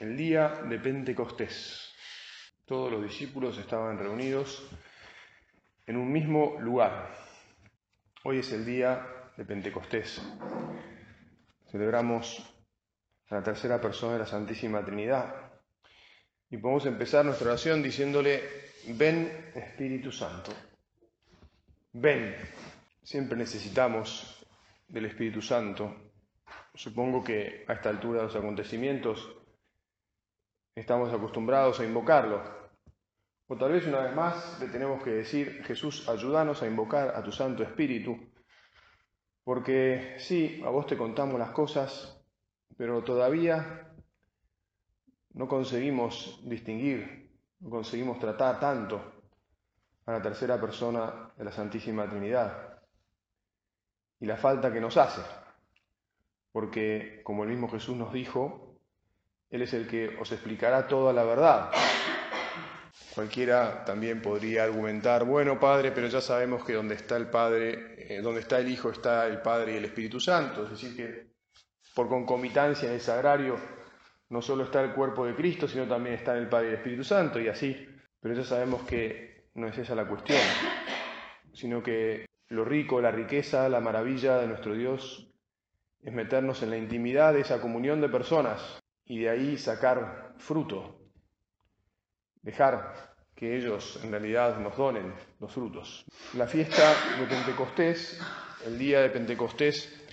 el día de Pentecostés. Todos los discípulos estaban reunidos en un mismo lugar. Hoy es el día de Pentecostés. Celebramos a la tercera persona de la Santísima Trinidad. Y podemos empezar nuestra oración diciéndole, ven Espíritu Santo, ven. Siempre necesitamos del Espíritu Santo. Supongo que a esta altura de los acontecimientos estamos acostumbrados a invocarlo. O tal vez una vez más le tenemos que decir, Jesús, ayúdanos a invocar a tu Santo Espíritu, porque sí, a vos te contamos las cosas, pero todavía no conseguimos distinguir, no conseguimos tratar tanto a la tercera persona de la Santísima Trinidad y la falta que nos hace, porque como el mismo Jesús nos dijo, él es el que os explicará toda la verdad. Cualquiera también podría argumentar, bueno, Padre, pero ya sabemos que donde está el Padre, eh, donde está el Hijo, está el Padre y el Espíritu Santo. Es decir, que por concomitancia en el sagrario no solo está el cuerpo de Cristo, sino también está el Padre y el Espíritu Santo, y así. Pero ya sabemos que no es esa la cuestión, sino que lo rico, la riqueza, la maravilla de nuestro Dios es meternos en la intimidad de esa comunión de personas y de ahí sacar fruto, dejar que ellos en realidad nos donen los frutos. La fiesta de Pentecostés, el día de Pentecostés,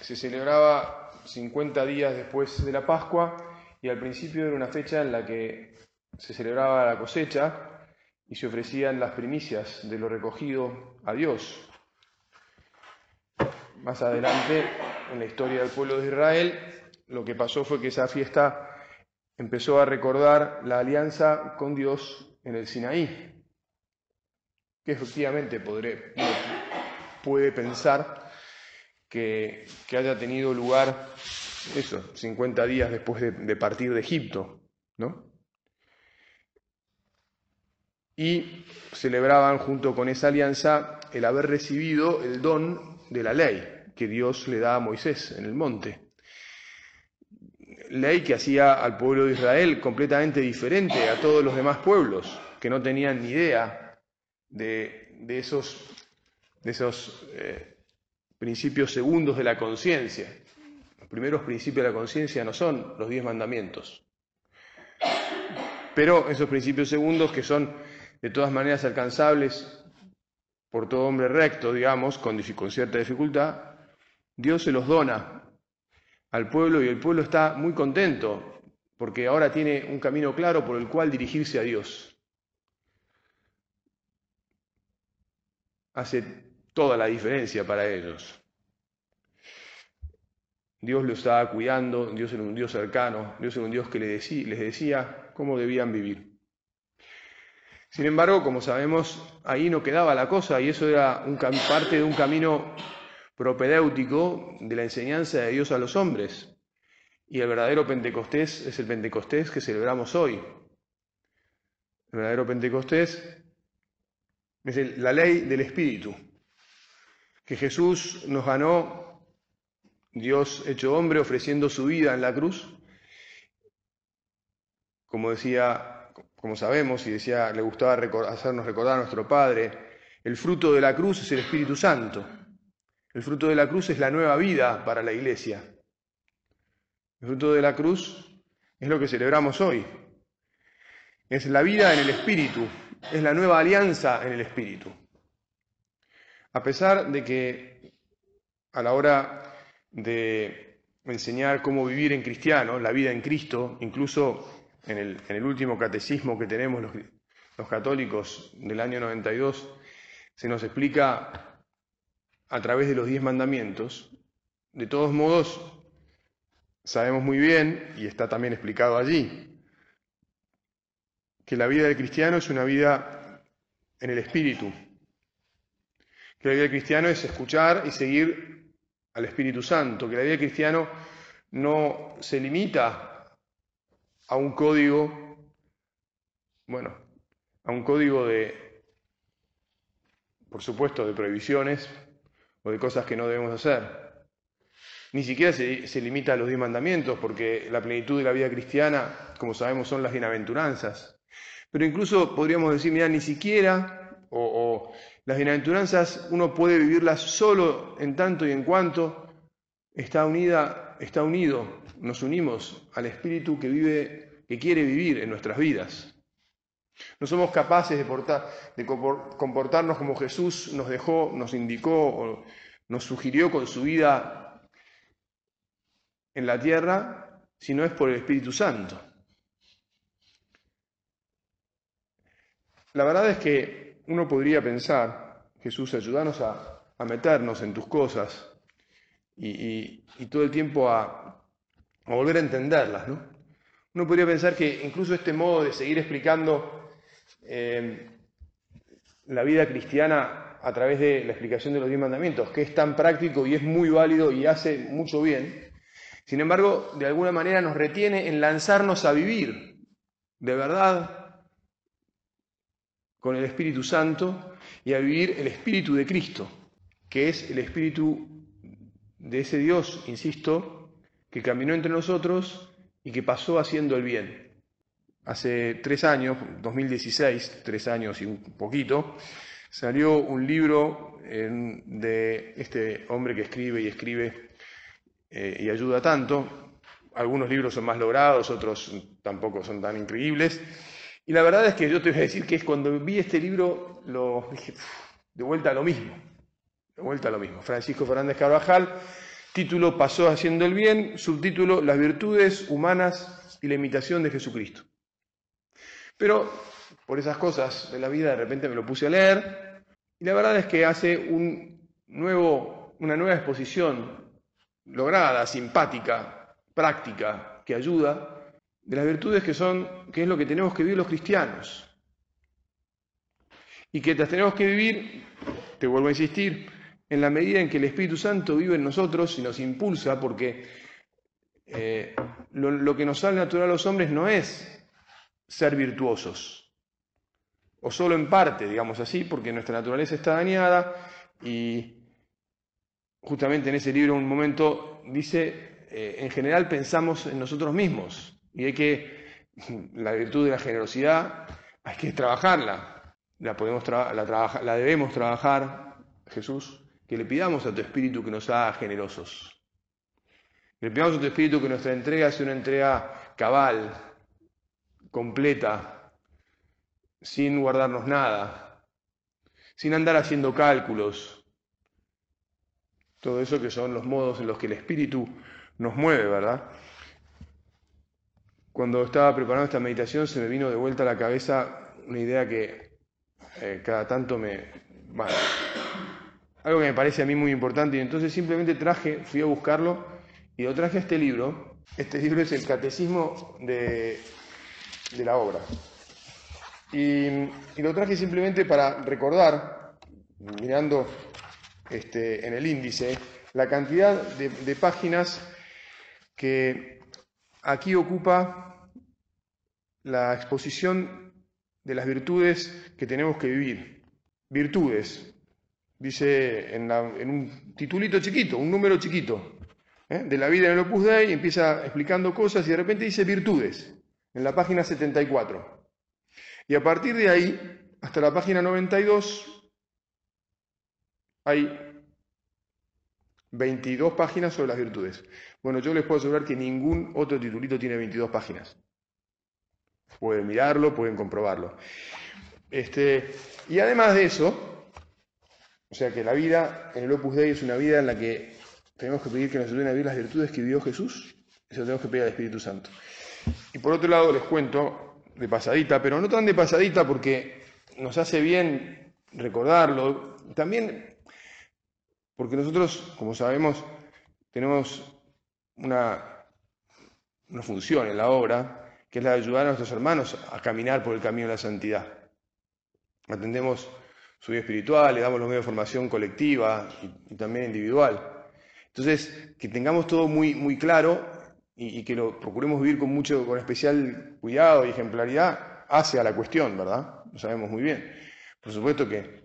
se celebraba 50 días después de la Pascua y al principio era una fecha en la que se celebraba la cosecha y se ofrecían las primicias de lo recogido a Dios. Más adelante, en la historia del pueblo de Israel, lo que pasó fue que esa fiesta empezó a recordar la alianza con Dios en el Sinaí, que efectivamente podré, puede pensar que, haya tenido lugar eso, 50 días después de, de partir de Egipto, ¿no? Y celebraban junto con esa alianza el haber recibido el don de la ley que Dios le da a Moisés en el monte ley que hacía al pueblo de Israel completamente diferente a todos los demás pueblos, que no tenían ni idea de, esos, de esos eh, principios segundos de la conciencia. Los primeros principios de la conciencia no son los diez mandamientos, pero esos principios segundos que son de todas maneras alcanzables por todo hombre recto, digamos, con, con cierta dificultad, Dios se los dona al pueblo y el pueblo está muy contento porque ahora tiene un camino claro por el cual dirigirse a Dios. Hace toda la diferencia para ellos. Dios los estaba cuidando, Dios era un Dios cercano, Dios era un Dios que les decía, cómo debían vivir. Sin embargo, como sabemos, ahí no quedaba la cosa y eso era un, parte de un camino propedéutico de la enseñanza de Dios a los hombres. Y el verdadero Pentecostés es el Pentecostés que celebramos hoy. El verdadero Pentecostés es la ley del Espíritu, que Jesús nos ganó, Dios hecho hombre, ofreciendo su vida en la cruz. Como decía, como sabemos, y decía, le gustaba hacernos recordar a nuestro Padre, el fruto de la cruz es el Espíritu Santo. El fruto de la cruz es la nueva vida para la iglesia. El fruto de la cruz es lo que celebramos hoy. Es la vida en el Espíritu, es la nueva alianza en el Espíritu. A pesar de que a la hora de enseñar cómo vivir en cristiano, la vida en Cristo, incluso en el, último catecismo que tenemos los, católicos del año 92, se nos explica a través de los diez mandamientos, de todos modos, sabemos muy bien, y está también explicado allí, que la vida del cristiano es una vida en el espíritu, que la vida del cristiano es escuchar y seguir al Espíritu Santo, que la vida del cristiano no se limita a un código, bueno, a un código de, por supuesto, de prohibiciones, o de cosas que no debemos hacer, ni siquiera se, limita a los diez mandamientos, porque la plenitud de la vida cristiana, como sabemos, son las bienaventuranzas. Pero incluso podríamos decir, mira, ni siquiera, o, o las bienaventuranzas uno puede vivirlas solo en tanto y en cuanto está unida, está unido, nos unimos al Espíritu que vive, que quiere vivir en nuestras vidas. No somos capaces de, portar, de comportarnos como Jesús nos dejó, nos indicó o nos sugirió con su vida en la tierra, si no es por el Espíritu Santo. La verdad es que uno podría pensar, Jesús, ayúdanos a, meternos en tus cosas y, todo el tiempo a, volver a entenderlas. ¿no? Uno podría pensar que incluso este modo de seguir explicando la vida cristiana a través de la explicación de los diez mandamientos, que es tan práctico y es muy válido y hace mucho bien, sin embargo, de alguna manera nos retiene en lanzarnos a vivir de verdad con el Espíritu Santo y a vivir el Espíritu de Cristo, que es el Espíritu de ese Dios, insisto, que caminó entre nosotros y que pasó haciendo el bien. Hace tres años, 2016, tres años y un poquito, salió un libro de este hombre que escribe y escribe eh, y ayuda tanto. Algunos libros son más logrados, otros tampoco son tan increíbles. Y la verdad es que yo te voy a decir que es cuando vi este libro, lo dije, de vuelta a lo mismo, de vuelta a lo mismo. Francisco Fernández Carvajal, título Pasó haciendo el bien, subtítulo Las virtudes humanas y la imitación de Jesucristo. Pero por esas cosas de la vida de repente me lo puse a leer y la verdad es que hace un nuevo, una nueva exposición lograda, simpática, práctica, que ayuda de las virtudes que son, que es lo que tenemos que vivir los cristianos. Y que las tenemos que vivir, te vuelvo a insistir, en la medida en que el Espíritu Santo vive en nosotros y nos impulsa, porque eh, lo, lo que nos sale natural a los hombres no es ser virtuosos, o solo en parte, digamos así, porque nuestra naturaleza está dañada y justamente en ese libro un momento dice, eh, en general pensamos en nosotros mismos, y hay que, la virtud de la generosidad, hay que trabajarla. La, podemos la, la debemos trabajar, Jesús, que le pidamos a tu Espíritu que nos haga generosos. le pidamos a tu Espíritu que nuestra entrega sea una entrega cabal, completa, sin guardarnos nada, sin andar haciendo cálculos. Todo eso que son los modos en los que el Espíritu nos mueve, ¿verdad? Cuando estaba preparando esta meditación se me vino de vuelta a la cabeza una idea que eh, cada tanto me... Bueno, algo que me parece a mí muy importante y entonces simplemente traje, fui a buscarlo y lo traje este libro. Este libro es el Catecismo de, la obra. Y, lo traje simplemente para recordar, mirando este, en el índice, la cantidad de páginas que aquí ocupa la exposición de las virtudes que tenemos que vivir. Virtudes, dice en, un titulito chiquito, un número chiquito, ¿eh? de la vida en el Opus Dei, empieza explicando cosas y de repente dice virtudes, en la página 74. Y a partir de ahí, hasta la página 92, hay 22 páginas sobre las virtudes. Bueno, yo les puedo asegurar que ningún otro titulito tiene 22 páginas. Pueden mirarlo, pueden comprobarlo. Este, y además de eso, o sea que la vida en el Opus Dei es una vida en la que tenemos que pedir que nos ayuden a vivir las virtudes que vivió Jesús, eso tenemos que pedir al Espíritu Santo. Y por otro lado les cuento de pasadita, pero no tan de pasadita porque nos hace bien recordarlo, también porque nosotros, como sabemos, tenemos una, una función en la obra que es la de ayudar a nuestros hermanos a caminar por el camino de la santidad. Atendemos su vida espiritual, le damos los medios de formación colectiva y, también individual. Entonces, que tengamos todo muy, muy claro y, que lo procuremos vivir con mucho, con especial cuidado y ejemplaridad, hace a la cuestión, ¿verdad? Lo sabemos muy bien. Por supuesto que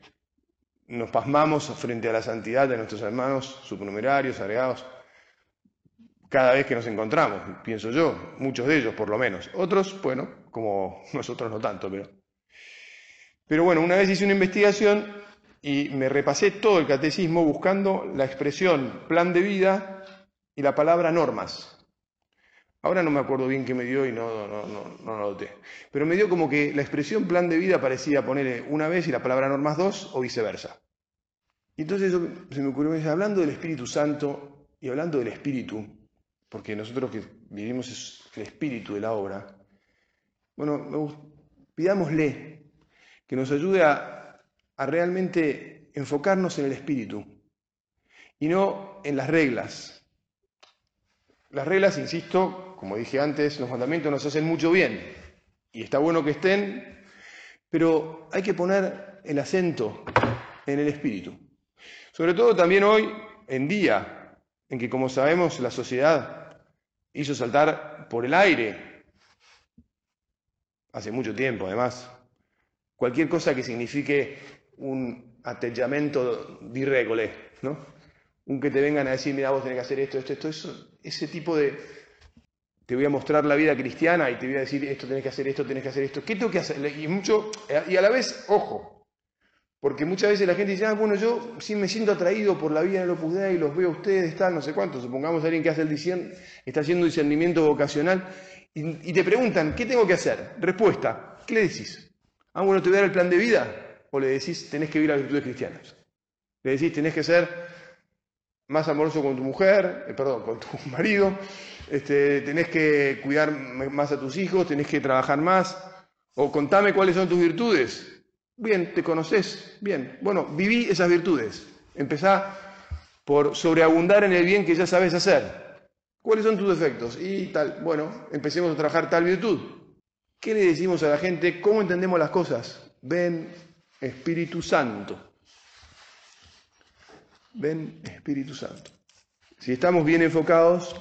nos pasmamos frente a la santidad de nuestros hermanos supernumerarios, agregados, cada vez que nos encontramos, pienso yo, muchos de ellos por lo menos. Otros, bueno, como nosotros no tanto, pero... Pero bueno, una vez hice una investigación y me repasé todo el catecismo buscando la expresión plan de vida y la palabra normas. Ahora no me acuerdo bien qué me dio y no, no, no, no, lo noté. Pero me dio como que la expresión plan de vida parecía poner una vez y la palabra normas dos o viceversa. Y entonces se me ocurrió, hablando del Espíritu Santo y hablando del Espíritu, porque nosotros que vivimos es el Espíritu de la obra, bueno, pidámosle que nos ayude a realmente enfocarnos en el Espíritu y no en las reglas. Las reglas, insisto, como dije antes, los mandamientos nos hacen mucho bien y está bueno que estén, pero hay que poner el acento en el espíritu. Sobre todo también hoy en día, en que como sabemos la sociedad hizo saltar por el aire, hace mucho tiempo además, cualquier cosa que signifique un atteggiamento di ¿no? Un que te vengan a decir, mira, vos tenés que hacer esto, esto, esto, eso, ese tipo de, te voy a mostrar la vida cristiana y te voy a decir esto tenés que hacer, esto tenés que hacer, esto. ¿Qué tengo que hacer? Y, mucho, y a la vez, ojo, porque muchas veces la gente dice, ah, bueno, yo sí me siento atraído por la vida en el Opus Dei, los veo a ustedes, tal, no sé cuánto. Supongamos a alguien que hace el discern, está haciendo discernimiento vocacional y, te preguntan, ¿qué tengo que hacer? Respuesta, ¿qué le decís? Ah, bueno, te voy a dar el plan de vida. O le decís, tenés que vivir las virtudes cristianas. Le decís, tenés que ser más amoroso con tu mujer, eh, perdón, con tu marido, este, tenés que cuidar más a tus hijos, tenés que trabajar más, o contame cuáles son tus virtudes. Bien, te conoces, bien. Bueno, viví esas virtudes. Empezá por sobreabundar en el bien que ya sabes hacer. ¿Cuáles son tus defectos? Y tal, bueno, empecemos a trabajar tal virtud. ¿Qué le decimos a la gente? ¿Cómo entendemos las cosas? Ven Espíritu Santo. Ven Espíritu Santo. Si estamos bien enfocados,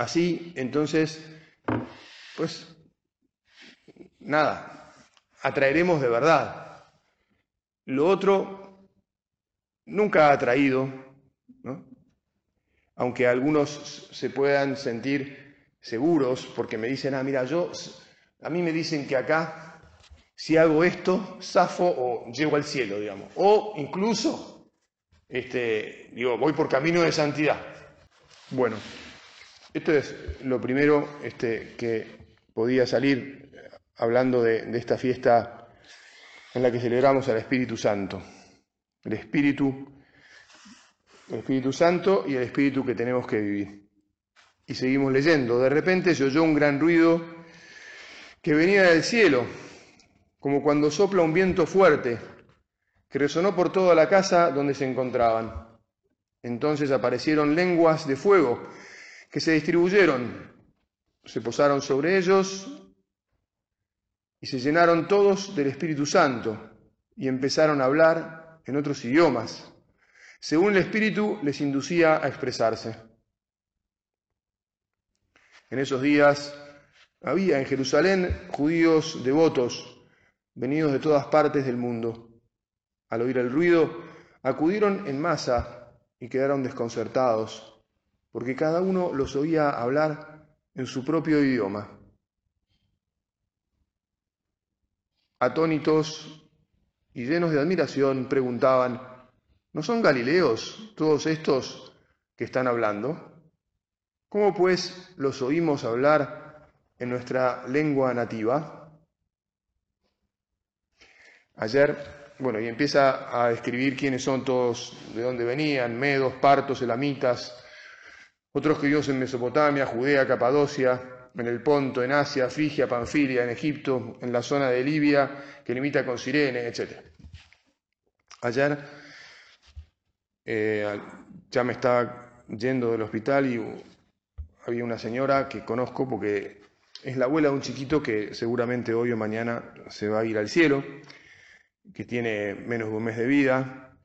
Así, entonces, pues, nada, atraeremos de verdad. Lo otro nunca ha atraído, ¿no? aunque algunos se puedan sentir seguros porque me dicen, ah, mira, yo, a mí me dicen que acá, si hago esto, zafo o llego al cielo, digamos. O incluso, este, digo, voy por camino de santidad. Bueno, esto es lo primero este, que podía salir hablando de, esta fiesta en la que celebramos al Espíritu Santo. El Espíritu, el Espíritu Santo y el Espíritu que tenemos que vivir. Y seguimos leyendo. De repente se oyó un gran ruido que venía del cielo, como cuando sopla un viento fuerte, que resonó por toda la casa donde se encontraban. Entonces aparecieron lenguas de fuego que se distribuyeron, se posaron sobre ellos y se llenaron todos del Espíritu Santo y empezaron a hablar en otros idiomas, según el Espíritu les inducía a expresarse. En esos días había en Jerusalén judíos devotos, venidos de todas partes del mundo. Al oír el ruido, acudieron en masa y quedaron desconcertados porque cada uno los oía hablar en su propio idioma. Atónitos y llenos de admiración preguntaban, ¿no son galileos todos estos que están hablando? ¿Cómo pues los oímos hablar en nuestra lengua nativa? Ayer, bueno, y empieza a escribir quiénes son todos, de dónde venían, medos, partos, elamitas, otros judíos en Mesopotamia, Judea, Capadocia, en el Ponto, en Asia, Frigia, Panfilia, en Egipto, en la zona de Libia, que limita con Sirene, etc. Ayer eh, ya me estaba yendo del hospital y había una señora que conozco porque es la abuela de un chiquito que seguramente hoy o mañana se va a ir al cielo, que tiene menos de un mes de vida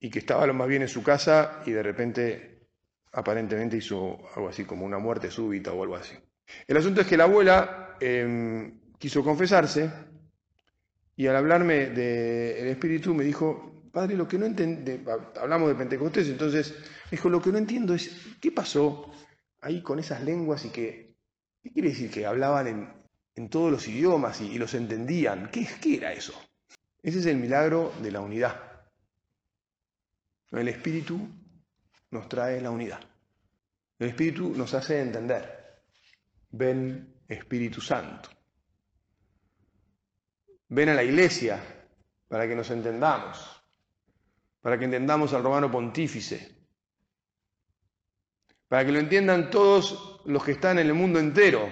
y que estaba lo más bien en su casa y de repente aparentemente hizo algo así como una muerte súbita o algo así. El asunto es que la abuela em, quiso confesarse y al hablarme del Espíritu me dijo, padre, lo que no entiendo, hablamos de Pentecostés, entonces me dijo, lo que no entiendo es, ¿qué pasó ahí con esas lenguas y que, ¿qué quiere decir? Que hablaban en, todos los idiomas y, los entendían. ¿Qué, ¿Qué era eso? Ese es el milagro de la unidad. El Espíritu nos trae la unidad. El Espíritu nos hace entender. Ven Espíritu Santo. Ven a la iglesia para que nos entendamos, para que entendamos al romano pontífice, para que lo entiendan todos los que están en el mundo entero,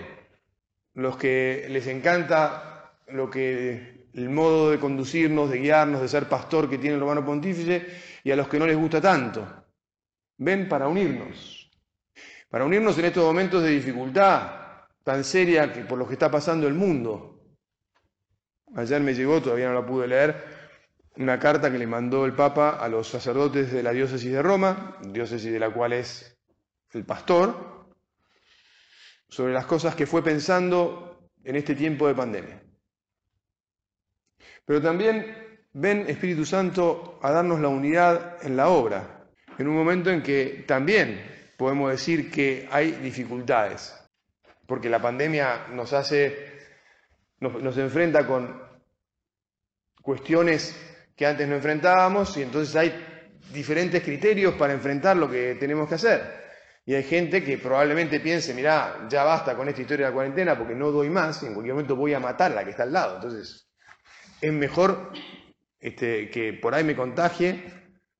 los que les encanta lo que el modo de conducirnos, de guiarnos, de ser pastor que tiene el romano pontífice y a los que no les gusta tanto. Ven para unirnos, para unirnos en estos momentos de dificultad tan seria que por lo que está pasando el mundo. Ayer me llegó, todavía no la pude leer, una carta que le mandó el Papa a los sacerdotes de la diócesis de Roma, diócesis de la cual es el pastor, sobre las cosas que fue pensando en este tiempo de pandemia. Pero también ven Espíritu Santo a darnos la unidad en la obra, en un momento en que también podemos decir que hay dificultades, porque la pandemia nos hace, nos, enfrenta con cuestiones que antes no enfrentábamos y entonces hay diferentes criterios para enfrentar lo que tenemos que hacer. Y hay gente que probablemente piense, mirá, ya basta con esta historia de la cuarentena porque no doy más y en cualquier momento voy a matar a la que está al lado. Entonces, es mejor este, que por ahí me contagie.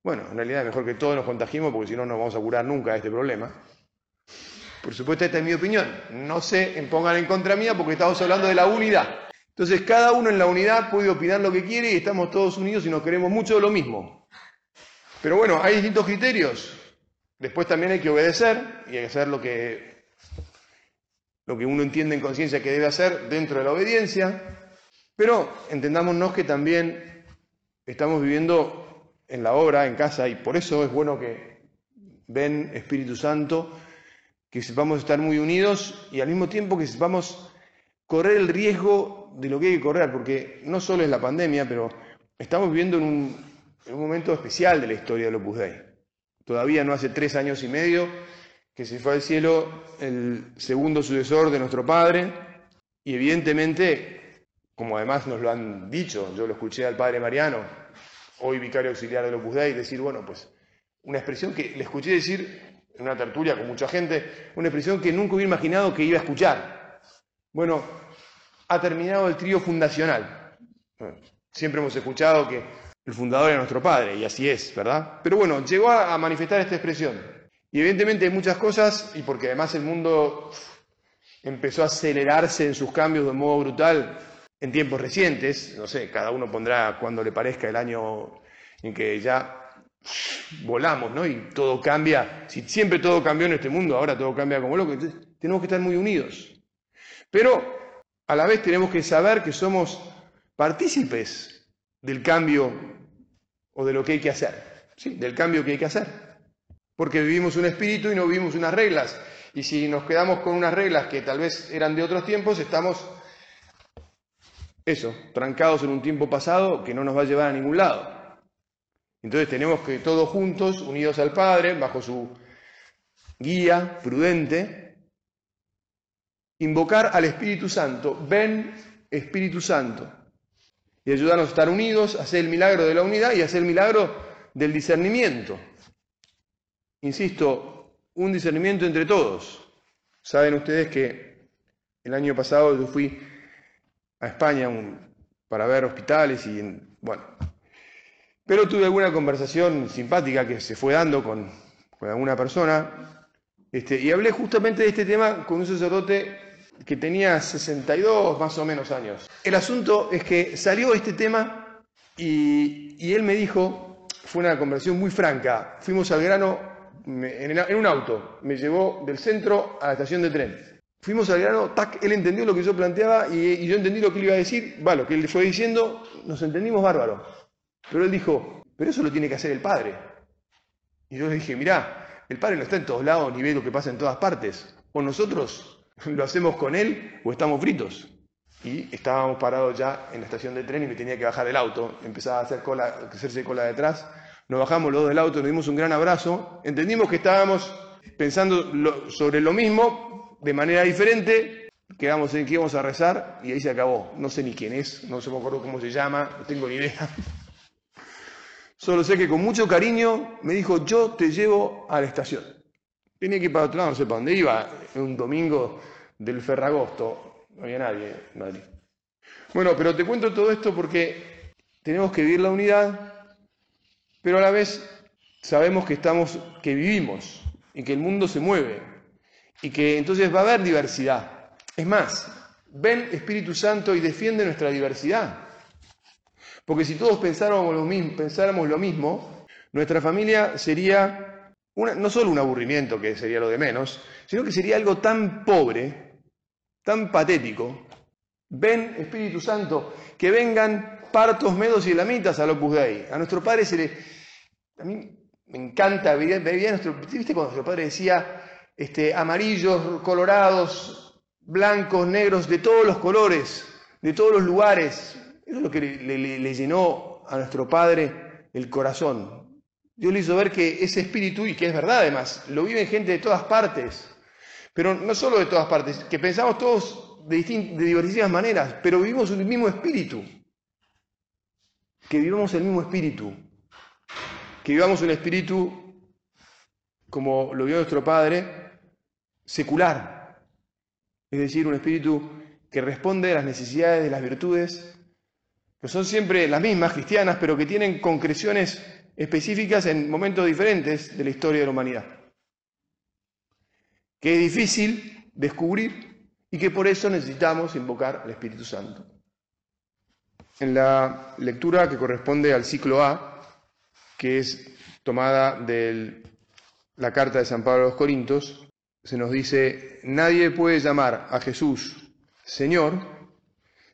Bueno, en realidad es mejor que todos nos contagiemos porque si no, no vamos a curar nunca de este problema. Por supuesto, esta es mi opinión. No se pongan en contra mía porque estamos hablando de la unidad. Entonces, cada uno en la unidad puede opinar lo que quiere y estamos todos unidos y nos queremos mucho lo mismo. Pero bueno, hay distintos criterios. Después también hay que obedecer y hay que hacer lo que, lo que uno entiende en conciencia que debe hacer dentro de la obediencia. Pero entendámonos que también estamos viviendo en la obra, en casa, y por eso es bueno que ven Espíritu Santo, que sepamos estar muy unidos y al mismo tiempo que sepamos correr el riesgo de lo que hay que correr, porque no solo es la pandemia, pero estamos viviendo en un, momento especial de la historia del Opus Dei. Todavía no hace tres años y medio que se fue al cielo el segundo sucesor de nuestro Padre, y evidentemente, como además nos lo han dicho, yo lo escuché al Padre Mariano, hoy vicario auxiliar del Opus Dei, decir, bueno, pues una expresión que le escuché decir en una tertulia con mucha gente, una expresión que nunca hubiera imaginado que iba a escuchar. Bueno, ha terminado el trío fundacional. Siempre hemos escuchado que el fundador era nuestro padre, y así es, ¿verdad? Pero bueno, llegó a manifestar esta expresión. Y evidentemente hay muchas cosas, y porque además el mundo empezó a acelerarse en sus cambios de modo brutal en tiempos recientes, no sé, cada uno pondrá cuando le parezca el año en que ya volamos, ¿no? Y todo cambia, si siempre todo cambió en este mundo, ahora todo cambia como loco, entonces tenemos que estar muy unidos. Pero a la vez tenemos que saber que somos partícipes del cambio o de lo que hay que hacer, ¿sí? del cambio que hay que hacer. Porque vivimos un espíritu y no vivimos unas reglas. Y si nos quedamos con unas reglas que tal vez eran de otros tiempos, estamos, eso, trancados en un tiempo pasado que no nos va a llevar a ningún lado. Entonces tenemos que todos juntos, unidos al Padre, bajo su guía prudente, invocar al Espíritu Santo, ven Espíritu Santo, y ayudarnos a estar unidos, a hacer el milagro de la unidad y hacer el milagro del discernimiento. Insisto, un discernimiento entre todos. Saben ustedes que el año pasado yo fui a España para ver hospitales y, bueno, pero tuve alguna conversación simpática que se fue dando con, alguna persona este, y hablé justamente de este tema con un sacerdote que tenía 62 más o menos años. El asunto es que salió este tema y, él me dijo, fue una conversación muy franca, fuimos al grano en, un auto, me llevó del centro a la estación de tren. Fuimos al grano, él entendió lo que yo planteaba y, yo entendí lo que él iba a decir, va, lo que él fue diciendo, nos entendimos bárbaro. Pero él dijo, pero eso lo tiene que hacer el padre. Y yo le dije, mirá, el padre no está en todos lados ni ve lo que pasa en todas partes. O nosotros ¿Lo hacemos con él o estamos fritos? Y estábamos parados ya en la estación de tren y me tenía que bajar del auto. Empezaba a hacer cola, hacerse cola detrás. Nos bajamos los dos del auto, nos dimos un gran abrazo. Entendimos que estábamos pensando sobre lo mismo, de manera diferente, quedamos en que íbamos a rezar y ahí se acabó. No sé ni quién es, no se me acuerdo cómo se llama, no tengo ni idea. Solo sé que con mucho cariño me dijo, yo te llevo a la estación. Tenía que ir para otro lado, no sé para dónde iba, un domingo del Ferragosto, no había nadie en Madrid. Bueno, pero te cuento todo esto porque tenemos que vivir la unidad, pero a la vez sabemos que estamos, que vivimos y que el mundo se mueve y que entonces va a haber diversidad. Es más, ven Espíritu Santo y defiende nuestra diversidad. Porque si todos pensáramos lo mismo, nuestra familia sería no solo un aburrimiento, que sería lo de menos, sino que sería algo tan pobre, tan patético. Ven, Espíritu Santo, que vengan partos, medos y elamitas al Opus Dei. A nuestro Padre se le... A mí me encanta, veía, nuestro... ¿Viste cuando nuestro Padre decía este, amarillos, colorados, blancos, negros, de todos los colores, de todos los lugares? Eso es lo que le, llenó a nuestro Padre el corazón. Dios le hizo ver que ese espíritu, y que es verdad además, lo vive gente de todas partes, pero no solo de todas partes, que pensamos todos de, de diversas maneras, pero vivimos el mismo espíritu. Que vivamos el mismo espíritu. Que vivamos un espíritu, como lo vio nuestro Padre, secular. Es decir, un espíritu que responde a las necesidades de las virtudes que son siempre las mismas, cristianas, pero que tienen concreciones específicas en momentos diferentes de la historia de la humanidad. Que es difícil descubrir y que por eso necesitamos invocar al Espíritu Santo. En la lectura que corresponde al ciclo A, que es tomada de la carta de San Pablo a los Corintios, se nos dice, nadie puede llamar a Jesús Señor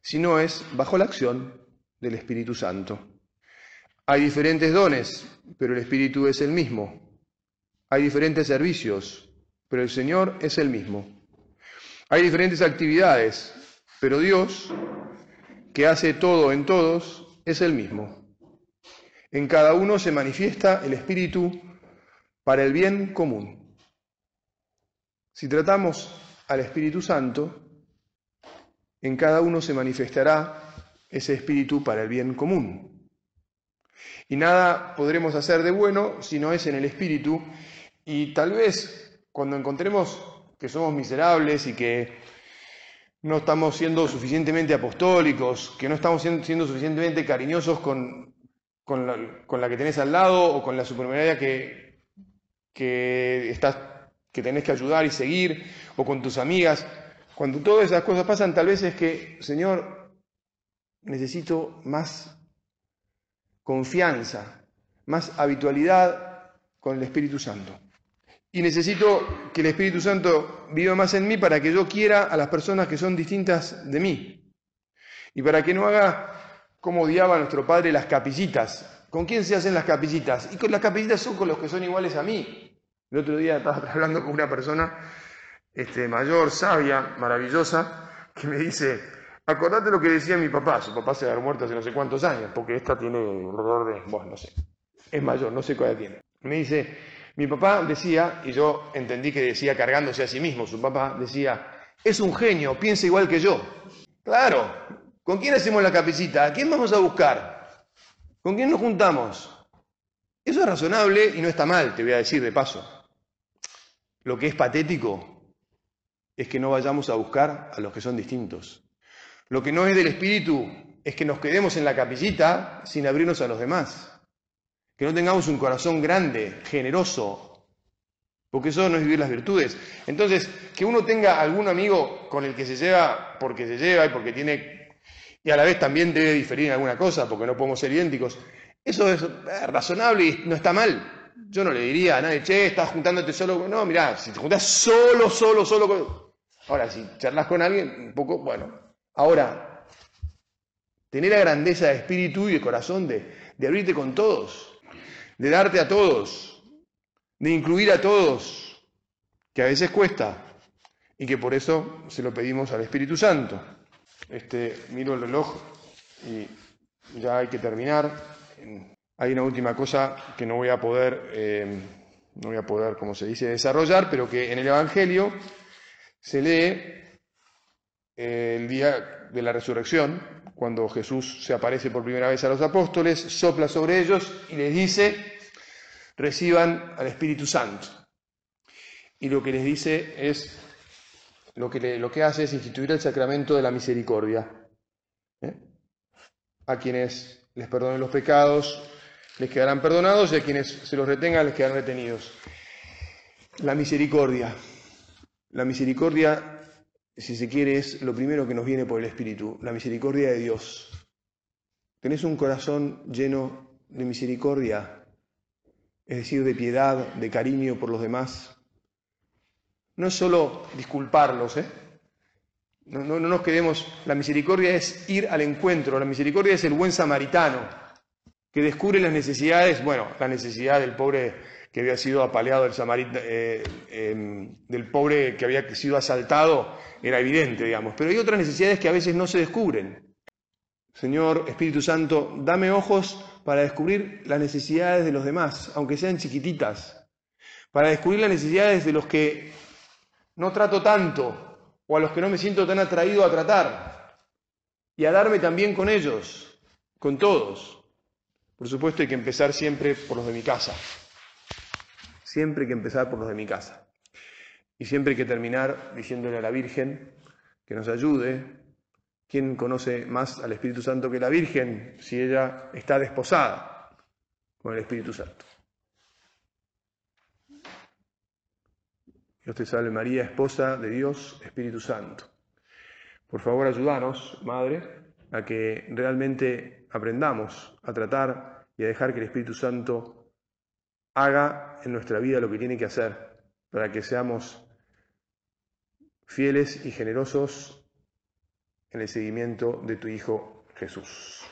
si no es bajo la acción del Espíritu Santo. Hay diferentes dones, pero el Espíritu es el mismo. Hay diferentes servicios, pero el Señor es el mismo. Hay diferentes actividades, pero Dios, que hace todo en todos, es el mismo. En cada uno se manifiesta el Espíritu para el bien común. Si tratamos al Espíritu Santo, en cada uno se manifestará ese espíritu para el bien común. Y nada podremos hacer de bueno si no es en el espíritu. Y tal vez cuando encontremos que somos miserables y que no estamos siendo suficientemente apostólicos, que no estamos siendo, suficientemente cariñosos con, con, la, que tenés al lado o con la superioridad que, que, estás, que tenés que ayudar y seguir, o con tus amigas. Cuando todas esas cosas pasan, tal vez es que, Señor, necesito más confianza, más habitualidad con el Espíritu Santo. Y necesito que el Espíritu Santo viva más en mí para que yo quiera a las personas que son distintas de mí. Y para que no haga como odiaba nuestro Padre las capillitas. ¿Con quién se hacen las capillitas? Y con las capillitas son con los que son iguales a mí. El otro día estaba hablando con una persona este, mayor, sabia, maravillosa, que me dice, Acordate lo que decía mi papá, su papá se había muerto hace no sé cuántos años, porque esta tiene alrededor de, bueno, no sé, es mayor, no sé cuál tiene. Me dice, mi papá decía, y yo entendí que decía cargándose a sí mismo, su papá decía, es un genio, piensa igual que yo. Claro, ¿con quién hacemos la capicita? ¿A quién vamos a buscar? ¿Con quién nos juntamos? Eso es razonable y no está mal, te voy a decir de paso. Lo que es patético es que no vayamos a buscar a los que son distintos. Lo que no es del Espíritu es que nos quedemos en la capillita sin abrirnos a los demás. Que no tengamos un corazón grande, generoso, porque eso no es vivir las virtudes. Entonces, que uno tenga algún amigo con el que se lleva porque se lleva y porque tiene, y a la vez también debe diferir en alguna cosa, porque no podemos ser idénticos, eso es razonable y no está mal. Yo no le diría a nadie, che, estás juntándote solo No, mirá, si te juntas solo, solo, solo con... Ahora, si charlas con alguien, un poco, bueno, Ahora, tener la grandeza de espíritu y de corazón de, de abrirte con todos, de darte a todos, de incluir a todos, que a veces cuesta y que por eso se lo pedimos al Espíritu Santo. Este, miro el reloj y ya hay que terminar. Hay una última cosa que no voy a poder eh, no voy a poder, como se dice, desarrollar, pero que en el Evangelio se lee eh, el día de la resurrección, cuando Jesús se aparece por primera vez a los apóstoles, sopla sobre ellos y les dice, reciban al Espíritu Santo. Y lo que les dice es, lo que, lo que hace es instituir el sacramento de la misericordia. ¿eh? A quienes les perdonen los pecados, les quedarán perdonados y a quienes se los retengan les quedarán retenidos. La misericordia. La misericordia, si se quiere, es lo primero que nos viene por el Espíritu, la misericordia de Dios. ¿Tenés un corazón lleno de misericordia? Es decir, de piedad, de cariño por los demás. No es solo disculparlos, ¿eh? No, no, no nos quedemos. La misericordia es ir al encuentro, la misericordia es el buen samaritano que descubre las necesidades, bueno, la necesidad del pobre que había sido apaleado, el eh, em, del pobre que había sido asaltado, era evidente, digamos. Pero hay otras necesidades que a veces no se descubren. Señor Espíritu Santo, dame ojos para descubrir las necesidades de los demás, aunque sean chiquititas, para descubrir las necesidades de los que no trato tanto o a los que no me siento tan atraído a tratar, y a darme también con ellos, con todos. Por supuesto hay que empezar siempre por los de mi casa. Siempre hay que empezar por los de mi casa. Y siempre hay que terminar diciéndole a la Virgen que nos ayude. ¿Quién conoce más al Espíritu Santo que la Virgen si ella está desposada con el Espíritu Santo? Dios te salve María, esposa de Dios, Espíritu Santo. Por favor, ayúdanos, Madre, a que realmente aprendamos a tratar y a dejar que el Espíritu Santo haga en nuestra vida lo que tiene que hacer para que seamos fieles y generosos en el seguimiento de tu Hijo Jesús.